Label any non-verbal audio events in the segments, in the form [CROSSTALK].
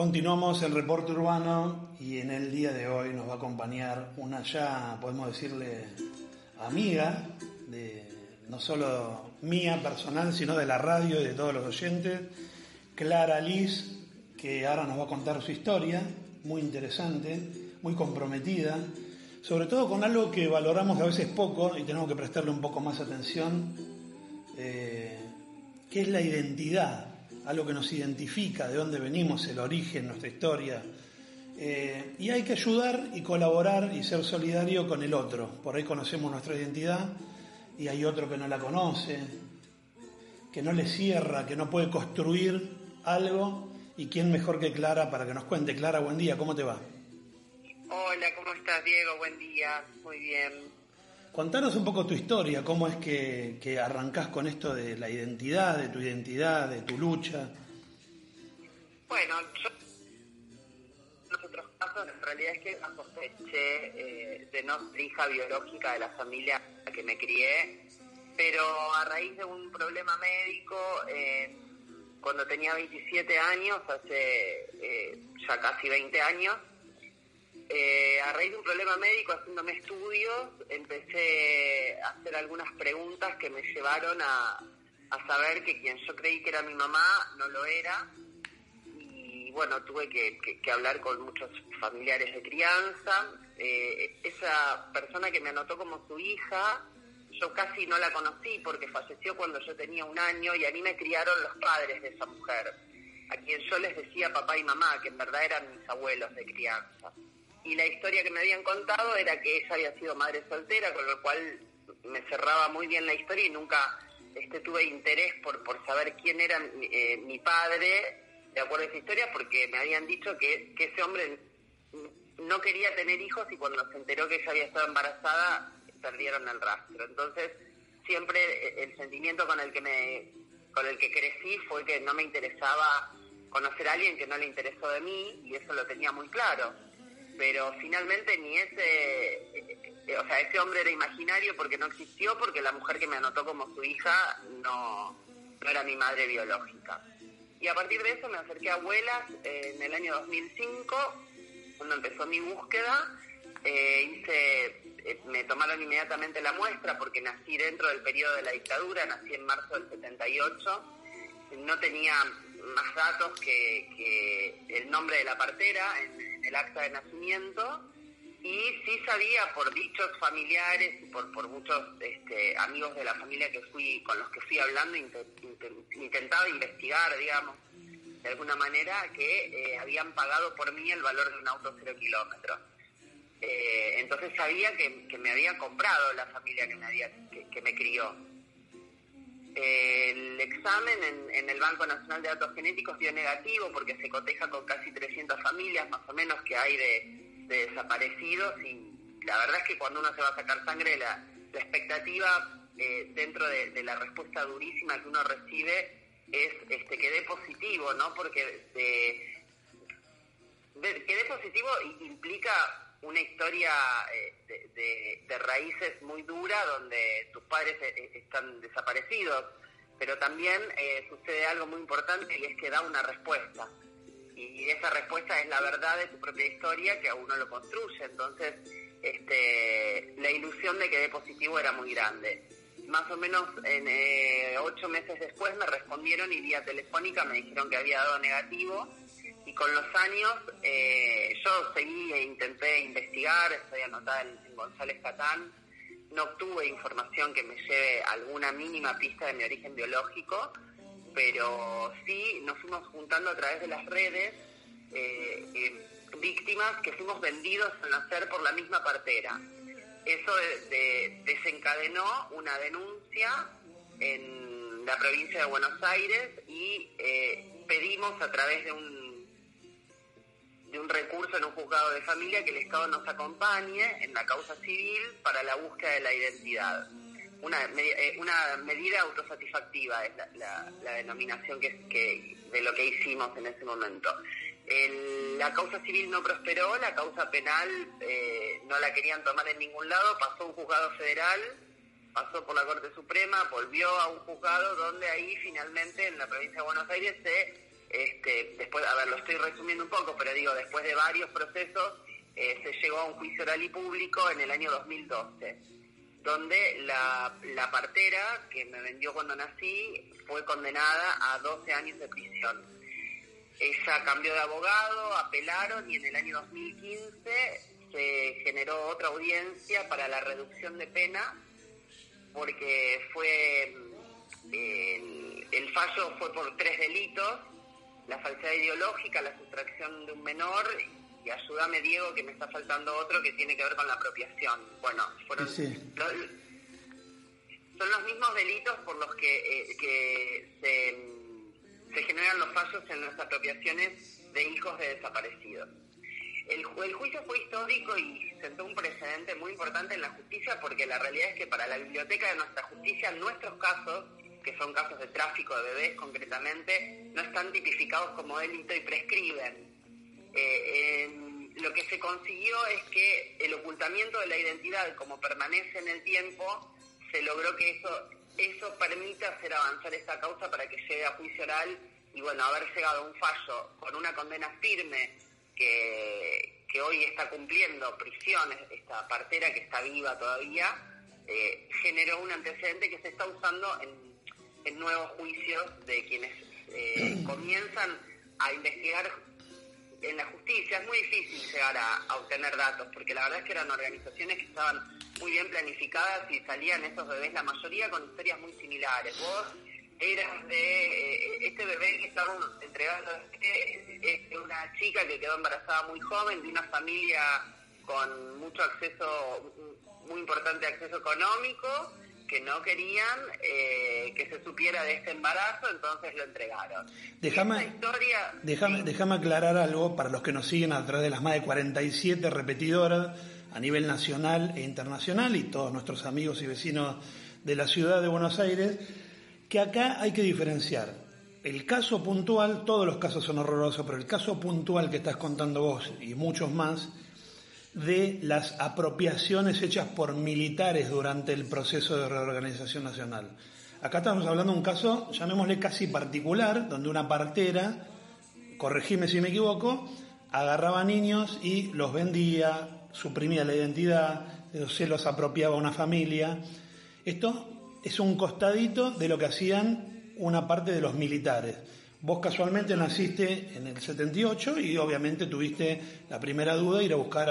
Continuamos el reporte urbano y en el día de hoy nos va a acompañar una ya, podemos decirle, amiga, de no solo mía personal, sino de la radio y de todos los oyentes, Clara Liz, que ahora nos va a contar su historia, muy interesante, muy comprometida, sobre todo con algo que valoramos a veces poco y tenemos que prestarle un poco más atención, eh, que es la identidad algo que nos identifica, de dónde venimos, el origen, nuestra historia. Eh, y hay que ayudar y colaborar y ser solidario con el otro. Por ahí conocemos nuestra identidad y hay otro que no la conoce, que no le cierra, que no puede construir algo. ¿Y quién mejor que Clara para que nos cuente? Clara, buen día, ¿cómo te va? Hola, ¿cómo estás, Diego? Buen día, muy bien. Contanos un poco tu historia, cómo es que, que arrancás con esto de la identidad, de tu identidad, de tu lucha. Bueno, yo en los otros casos en realidad es que sospeché eh, de no ser hija biológica de la familia que me crié, pero a raíz de un problema médico, eh, cuando tenía 27 años, hace eh, ya casi 20 años, eh, a raíz de un problema médico, haciéndome estudios, empecé a hacer algunas preguntas que me llevaron a, saber que quien yo creí que era mi mamá no lo era. Y bueno, tuve que, hablar con muchos familiares de crianza. Eh, esa persona que me anotó como su hija, yo casi no la conocí porque falleció cuando yo tenía un año y a mí me criaron los padres de esa mujer, a quien yo les decía papá y mamá, que en verdad eran mis abuelos de crianza y la historia que me habían contado era que ella había sido madre soltera, con lo cual me cerraba muy bien la historia y nunca este, tuve interés por, saber quién era eh, mi padre, de acuerdo a esa historia, porque me habían dicho que, que ese hombre no quería tener hijos y cuando se enteró que ella había estado embarazada, perdieron el rastro. Entonces, siempre eh, el sentimiento con el que me con el que crecí fue que no me interesaba conocer a alguien que no le interesó de mí y eso lo tenía muy claro pero finalmente ni ese, eh, o sea, ese hombre era imaginario porque no existió, porque la mujer que me anotó como su hija no, no era mi madre biológica. Y a partir de eso me acerqué a abuelas en el año 2005, cuando empezó mi búsqueda, eh, hice, eh, me tomaron inmediatamente la muestra porque nací dentro del periodo de la dictadura, nací en marzo del 78, no tenía más datos que, el nombre de la partera en, el acta de nacimiento y sí sabía por dichos familiares y por, por muchos este, amigos de la familia que fui con los que fui hablando intentaba investigar digamos de alguna manera que eh, habían pagado por mí el valor de un auto cero kilómetros. Eh, entonces sabía que, me había comprado la familia que me había que me crió el examen en, el Banco Nacional de Datos Genéticos dio negativo porque se coteja con casi 300 familias más o menos que hay de, desaparecidos y la verdad es que cuando uno se va a sacar sangre la, expectativa eh, dentro de, la respuesta durísima que uno recibe es este que dé positivo, ¿no? Porque de, que dé positivo implica una historia eh, de, raíces muy dura donde tus padres eh, eh, están desaparecidos, pero también sucede algo muy importante y es que da una respuesta. Y esa respuesta es la verdad de tu propia historia que a uno lo construye. Entonces, este, la ilusión de que dé positivo era muy grande. Más o menos en ocho meses después me respondieron y vía telefónica me dijeron que había dado negativo con los años eh, yo seguí e intenté investigar, estoy anotada en, González Catán, no obtuve información que me lleve alguna mínima pista de mi origen biológico, pero sí nos fuimos juntando a través de las redes eh, eh, víctimas que fuimos vendidos al nacer por la misma partera. Eso desencadenó una denuncia en la provincia de Buenos Aires y pedimos a través de un de un recurso en un juzgado de familia que el Estado nos acompañe en la causa civil para la búsqueda de la identidad. Una, eh, una medida autosatisfactiva es la, denominación que, de lo que hicimos en ese momento. la causa civil no prosperó, la causa penal eh, no la querían tomar en ningún lado, pasó un juzgado federal, pasó por la Corte Suprema, volvió a un juzgado donde ahí finalmente en la provincia de Buenos Aires se este, después, a ver, lo estoy resumiendo un poco, pero digo, después de varios procesos, eh, se llegó a un juicio oral y público en el año 2012, donde la, la partera que me vendió cuando nací fue condenada a 12 años de prisión. Ella cambió de abogado, apelaron y en el año 2015 se generó otra audiencia para la reducción de pena porque fue el, el fallo fue por tres delitos la falsedad ideológica, la sustracción de un menor y ayúdame Diego que me está faltando otro que tiene que ver con la apropiación. Bueno, fueron son los mismos delitos por los que, eh, se, generan los fallos en las apropiaciones de hijos de desaparecidos. El, el, juicio fue histórico y sentó un precedente muy importante en la justicia porque la realidad es que para la biblioteca de nuestra justicia nuestros casos que son casos de tráfico de bebés concretamente, no están tipificados como delito y prescriben. Eh, lo que se consiguió es que el ocultamiento de la identidad, como permanece en el tiempo, se logró que eso, eso permita hacer avanzar esta causa para que llegue a juicio oral y bueno, haber llegado a un fallo con una condena firme que, que hoy está cumpliendo prisión, esta partera que está viva todavía, eh, generó un antecedente que se está usando en en nuevos juicios de quienes eh, [CLEARS THROAT] comienzan a investigar en la justicia. Es muy difícil llegar a, obtener datos, porque la verdad es que eran organizaciones que estaban muy bien planificadas y salían esos bebés, la mayoría con historias muy similares. Vos eras de eh, este bebé que estaban entregando, es de una chica que quedó embarazada muy joven, de una familia con mucho acceso, muy importante acceso económico, que no querían eh, que se supiera de este embarazo, entonces lo entregaron. Déjame, historia, déjame, déjame aclarar algo para los que nos siguen a través de las más de 47 repetidoras a nivel nacional e internacional y todos nuestros amigos y vecinos de la ciudad de Buenos Aires, que acá hay que diferenciar. El caso puntual, todos los casos son horrorosos, pero el caso puntual que estás contando vos y muchos más, de las apropiaciones hechas por militares durante el proceso de reorganización nacional. Acá estamos hablando de un caso, llamémosle casi particular, donde una partera, corregime si me equivoco, agarraba niños y los vendía, suprimía la identidad, se los apropiaba a una familia. Esto es un costadito de lo que hacían una parte de los militares. Vos casualmente naciste en el 78 y obviamente tuviste la primera duda ir a buscar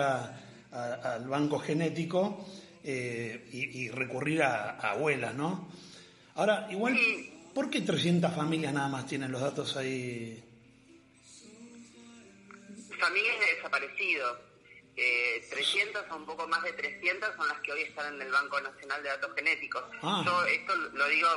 al banco genético eh, y, recurrir a, abuelas, ¿no? Ahora, igual, ¿por qué 300 familias nada más tienen los datos ahí? Familias de desaparecidos. 300 o un poco más de 300 son las que hoy están en el Banco Nacional de Datos Genéticos. Ah. Yo esto lo digo,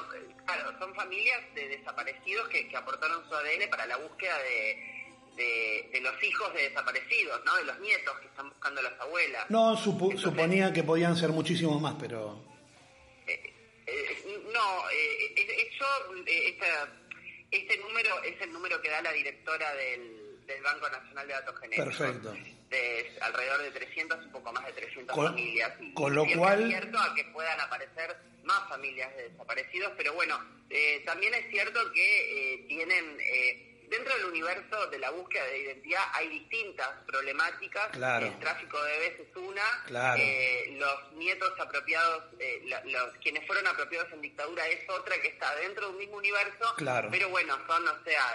claro, son familias de desaparecidos que, aportaron su ADN para la búsqueda de, de, los hijos de desaparecidos, ¿no? De los nietos que están buscando a las abuelas. No, suponía que podían ser muchísimos más, pero... Eh, eh, no, eh, yo, este número es el número que da la directora del, del Banco Nacional de Datos Genéticos. Perfecto de alrededor de 300, un poco más de 300 familias. con lo cual... Es cierto a que puedan aparecer más familias de desaparecidos, pero bueno, eh, también es cierto que eh, tienen... Eh, dentro del universo de la búsqueda de identidad hay distintas problemáticas. El tráfico de bebés es una. los nietos apropiados, los, quienes fueron apropiados en dictadura es otra que está dentro de un mismo universo. Pero bueno, son, o sea,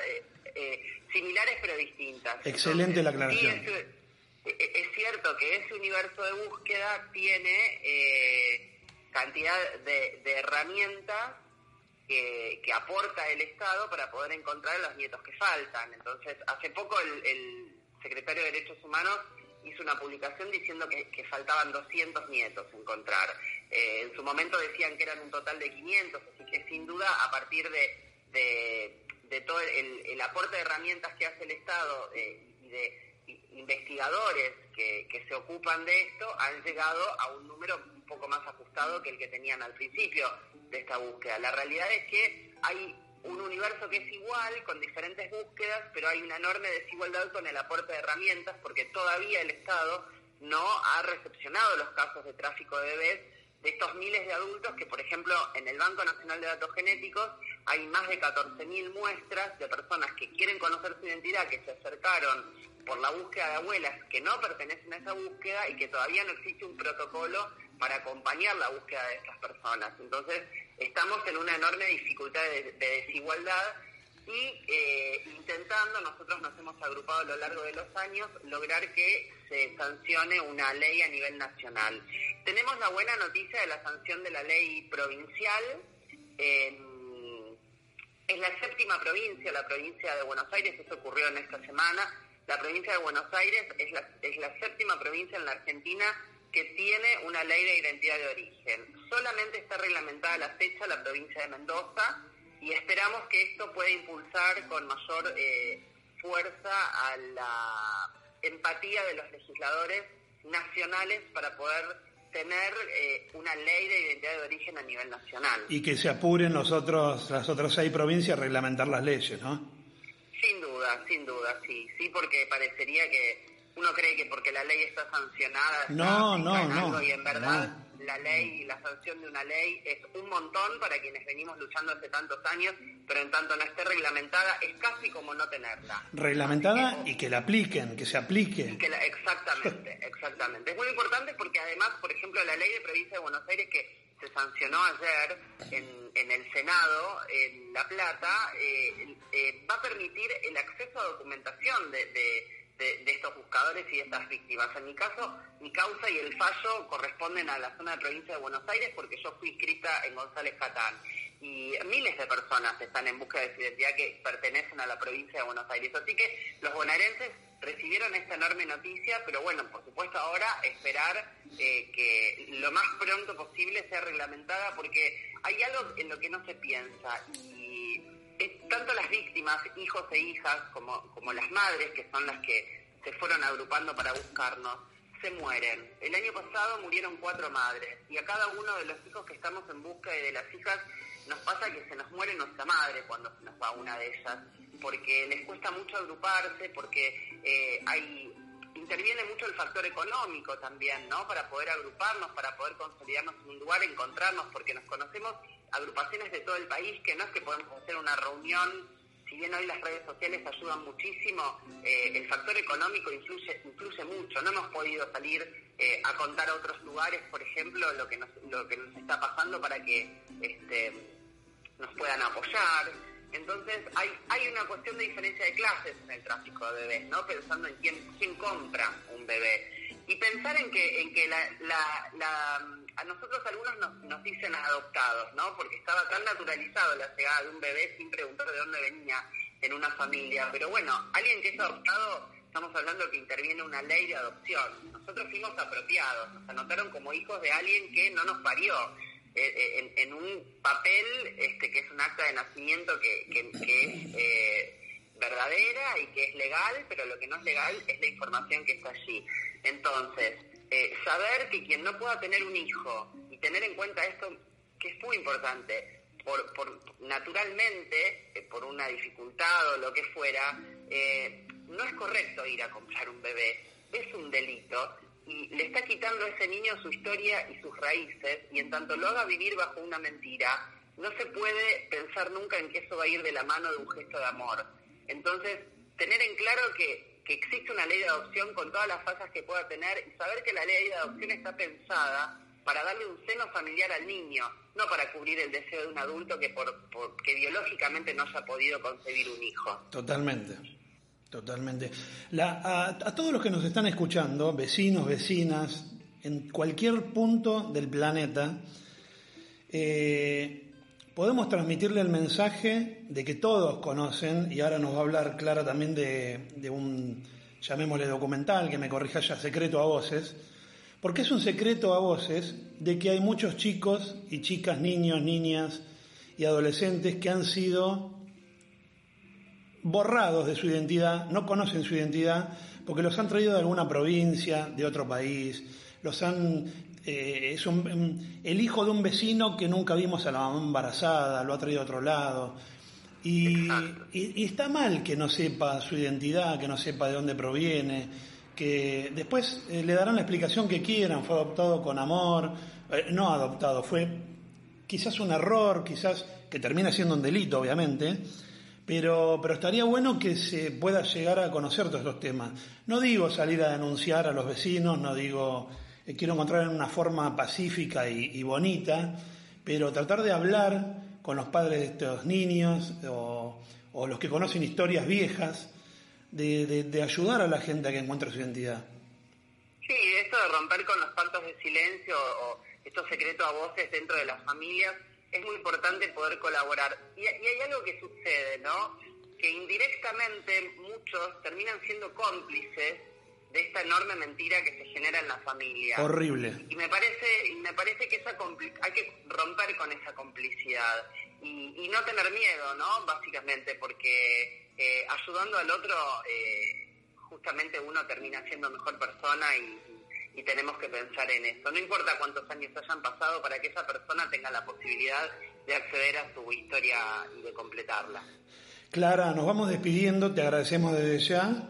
similares pero distintas. Excelente la aclaración. E-, es cierto que ese universo de búsqueda tiene eh, cantidad de, herramientas que, aporta el Estado para poder encontrar a los nietos que faltan. Entonces, hace poco el, secretario de Derechos Humanos hizo una publicación diciendo que, faltaban 200 nietos encontrar. Eh, en su momento decían que eran un total de 500, así que sin duda a partir de, de, todo el, aporte de herramientas que hace el Estado eh, y de investigadores que, se ocupan de esto han llegado a un número un poco más ajustado que el que tenían al principio de esta búsqueda. La realidad es que hay un universo que es igual, con diferentes búsquedas, pero hay una enorme desigualdad con el aporte de herramientas porque todavía el Estado no ha recepcionado los casos de tráfico de bebés de estos miles de adultos que, por ejemplo, en el Banco Nacional de Datos Genéticos hay más de 14.000 muestras de personas que quieren conocer su identidad, que se acercaron por la búsqueda de abuelas que no pertenecen a esa búsqueda y que todavía no existe un protocolo para acompañar la búsqueda de estas personas. Entonces, estamos en una enorme dificultad de, desigualdad y eh, intentando, nosotros nos hemos agrupado a lo largo de los años, lograr que se sancione una ley a nivel nacional. Tenemos la buena noticia de la sanción de la ley provincial. Es la séptima provincia, la provincia de Buenos Aires, eso ocurrió en esta semana. La provincia de Buenos Aires es la, es la séptima provincia en la Argentina que tiene una ley de identidad de origen. Solamente está reglamentada la fecha la provincia de Mendoza y esperamos que esto pueda impulsar con mayor eh, fuerza a la empatía de los legisladores nacionales para poder tener eh, una ley de identidad de origen a nivel nacional. Y que se apuren los otros, las otras seis provincias a reglamentar las leyes, ¿no? Sin duda, sin duda, sí, sí, porque parecería que uno cree que porque la ley está sancionada, no, no, no, y en verdad la ley, la sanción de una ley es un montón para quienes venimos luchando hace tantos años, pero en tanto no esté reglamentada, es casi como no tenerla. Reglamentada y que la apliquen, que se aplique. exactamente, [LAUGHS] exactamente. Es muy importante porque además, por ejemplo, la ley de provincia de Buenos Aires que se sancionó ayer en, en el Senado, en La Plata, eh, eh, va a permitir el acceso a documentación de de, estos buscadores y de estas víctimas. En mi caso, mi causa y el fallo corresponden a la zona de provincia de Buenos Aires porque yo fui inscrita en González Catán. Y miles de personas están en búsqueda de su identidad que pertenecen a la provincia de Buenos Aires. Así que los bonaerenses recibieron esta enorme noticia, pero bueno, por supuesto ahora esperar eh, que lo más pronto posible sea reglamentada porque hay algo en lo que no se piensa tanto las víctimas, hijos e hijas, como, como las madres, que son las que se fueron agrupando para buscarnos, se mueren. El año pasado murieron cuatro madres y a cada uno de los hijos que estamos en busca y de las hijas nos pasa que se nos muere nuestra madre cuando se nos va una de ellas, porque les cuesta mucho agruparse, porque eh, hay interviene mucho el factor económico también, ¿no? Para poder agruparnos, para poder consolidarnos en un lugar, encontrarnos, porque nos conocemos agrupaciones de todo el país, que no es que podemos hacer una reunión, si bien hoy las redes sociales ayudan muchísimo, eh, el factor económico influye, influye mucho. No hemos podido salir eh, a contar a otros lugares, por ejemplo, lo que nos, lo que nos está pasando para que este, nos puedan apoyar. Entonces hay, hay una cuestión de diferencia de clases en el tráfico de bebés, ¿no? Pensando en quién, quién compra un bebé. Y pensar en que, en que la, la, a nosotros algunos nos, nos, dicen adoptados, ¿no? Porque estaba tan naturalizado la llegada de un bebé sin preguntar de dónde venía en una familia. Pero bueno, alguien que es adoptado, estamos hablando que interviene una ley de adopción. Nosotros fuimos apropiados, nos anotaron como hijos de alguien que no nos parió eh, eh, en, un papel este, que es un acta de nacimiento que, es eh, verdadera y que es legal, pero lo que no es legal es la información que está allí. Entonces, saber que quien no pueda tener un hijo y tener en cuenta esto, que es muy importante, por, por naturalmente, por una dificultad o lo que fuera, no es correcto ir a comprar un bebé, es un delito y le está quitando a ese niño su historia y sus raíces, y en tanto lo haga vivir bajo una mentira, no se puede pensar nunca en que eso va a ir de la mano de un gesto de amor. Entonces, tener en claro que, que existe una ley de adopción con todas las fallas que pueda tener y saber que la ley de adopción está pensada para darle un seno familiar al niño, no para cubrir el deseo de un adulto que, por, que biológicamente no haya podido concebir un hijo. Totalmente. Totalmente. a, todos los que nos están escuchando, vecinos, vecinas, en cualquier punto del planeta, eh, podemos transmitirle el mensaje de que todos conocen, y ahora nos va a hablar Clara también de, un, llamémosle documental, que me corrija ya, secreto a voces, porque es un secreto a voces de que hay muchos chicos y chicas, niños, niñas y adolescentes que han sido borrados de su identidad, no conocen su identidad, porque los han traído de alguna provincia, de otro país, los han eh, es un, el hijo de un vecino que nunca vimos a la mamá embarazada, lo ha traído a otro lado. Y, está mal que no sepa su identidad, que no sepa de dónde proviene, que después eh, le darán la explicación que quieran, fue adoptado con amor, eh, no adoptado, fue quizás un error, quizás que termina siendo un delito, obviamente, pero, pero estaría bueno que se pueda llegar a conocer todos estos temas. No digo salir a denunciar a los vecinos, no digo eh, quiero encontrar en una forma pacífica y, bonita, pero tratar de hablar con los padres de estos niños o, los que conocen historias viejas, de, ayudar a la gente a que encuentre su identidad. Sí, esto de romper con los pactos de silencio o estos secretos a voces dentro de las familias, es muy importante poder colaborar. Y hay algo que sucede, ¿no? Que indirectamente muchos terminan siendo cómplices de esta enorme mentira que se genera en la familia. Horrible. Y me parece, me parece que esa hay que romper con esa complicidad y, no tener miedo, ¿no? Básicamente, porque eh, ayudando al otro, eh, justamente uno termina siendo mejor persona y, y tenemos que pensar en eso. No importa cuántos años hayan pasado para que esa persona tenga la posibilidad de acceder a su historia y de completarla. Clara, nos vamos despidiendo, te agradecemos desde ya.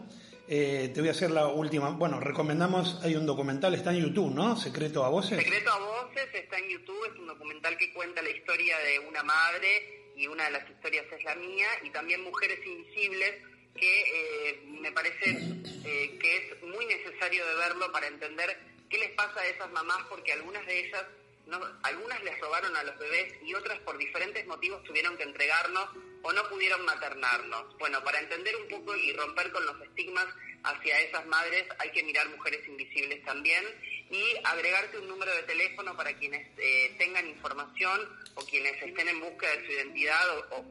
Eh, te voy a hacer la última. Bueno, recomendamos, hay un documental, está en YouTube, ¿no? Secreto a Voces. Secreto a Voces está en YouTube, es un documental que cuenta la historia de una madre y una de las historias es la mía, y también Mujeres Invisibles, que eh, me parece eh, que es muy necesario de verlo para entender qué les pasa a esas mamás, porque algunas de ellas no, algunas les robaron a los bebés y otras por diferentes motivos tuvieron que entregarnos o no pudieron maternarnos. Bueno, para entender un poco y romper con los estigmas hacia esas madres hay que mirar Mujeres Invisibles también y agregarte un número de teléfono para quienes eh, tengan información o quienes estén en búsqueda de su identidad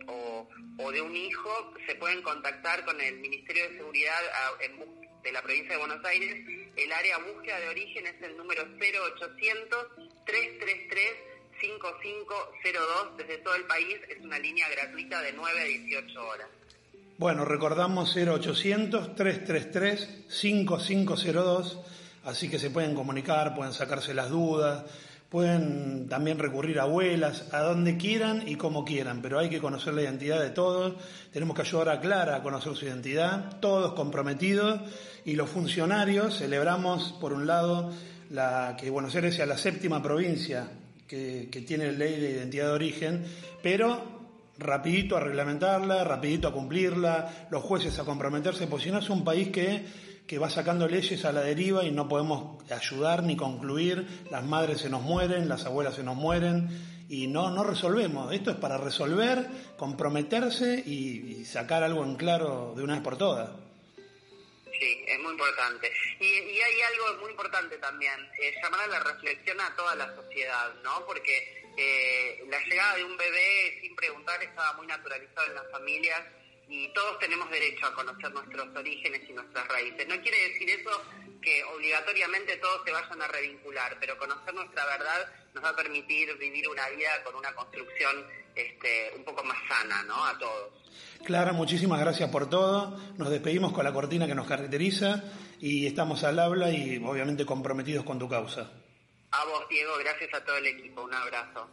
o, de un hijo, se pueden contactar con el Ministerio de Seguridad de la provincia de Buenos Aires. El área búsqueda de origen es el número 0800 333 5502 desde todo el país. Es una línea gratuita de 9 a 18 horas. Bueno, recordamos 0800 333 5502, así que se pueden comunicar, pueden sacarse las dudas, pueden también recurrir a abuelas, a donde quieran y como quieran, pero hay que conocer la identidad de todos, tenemos que ayudar a Clara a conocer su identidad, todos comprometidos y los funcionarios celebramos, por un lado, la, que Buenos Aires sea la séptima provincia que, tiene ley de identidad de origen, pero rapidito a reglamentarla, rapidito a cumplirla, los jueces a comprometerse, porque si no es un país que, que va sacando leyes a la deriva y no podemos ayudar ni concluir, las madres se nos mueren, las abuelas se nos mueren y no, no resolvemos. Esto es para resolver, comprometerse y sacar algo en claro de una vez por todas. Muy importante. Y, y hay algo muy importante también, eh, llamar a la reflexión a toda la sociedad, ¿no? Porque eh, la llegada de un bebé sin preguntar estaba muy naturalizado en las familias y todos tenemos derecho a conocer nuestros orígenes y nuestras raíces. No quiere decir eso que obligatoriamente todos se vayan a revincular, pero conocer nuestra verdad nos va a permitir vivir una vida con una construcción este, un poco más sana, ¿no? A todos. Clara, muchísimas gracias por todo. Nos despedimos con la cortina que nos caracteriza y estamos al habla y obviamente comprometidos con tu causa. A vos, Diego, gracias a todo el equipo. Un abrazo.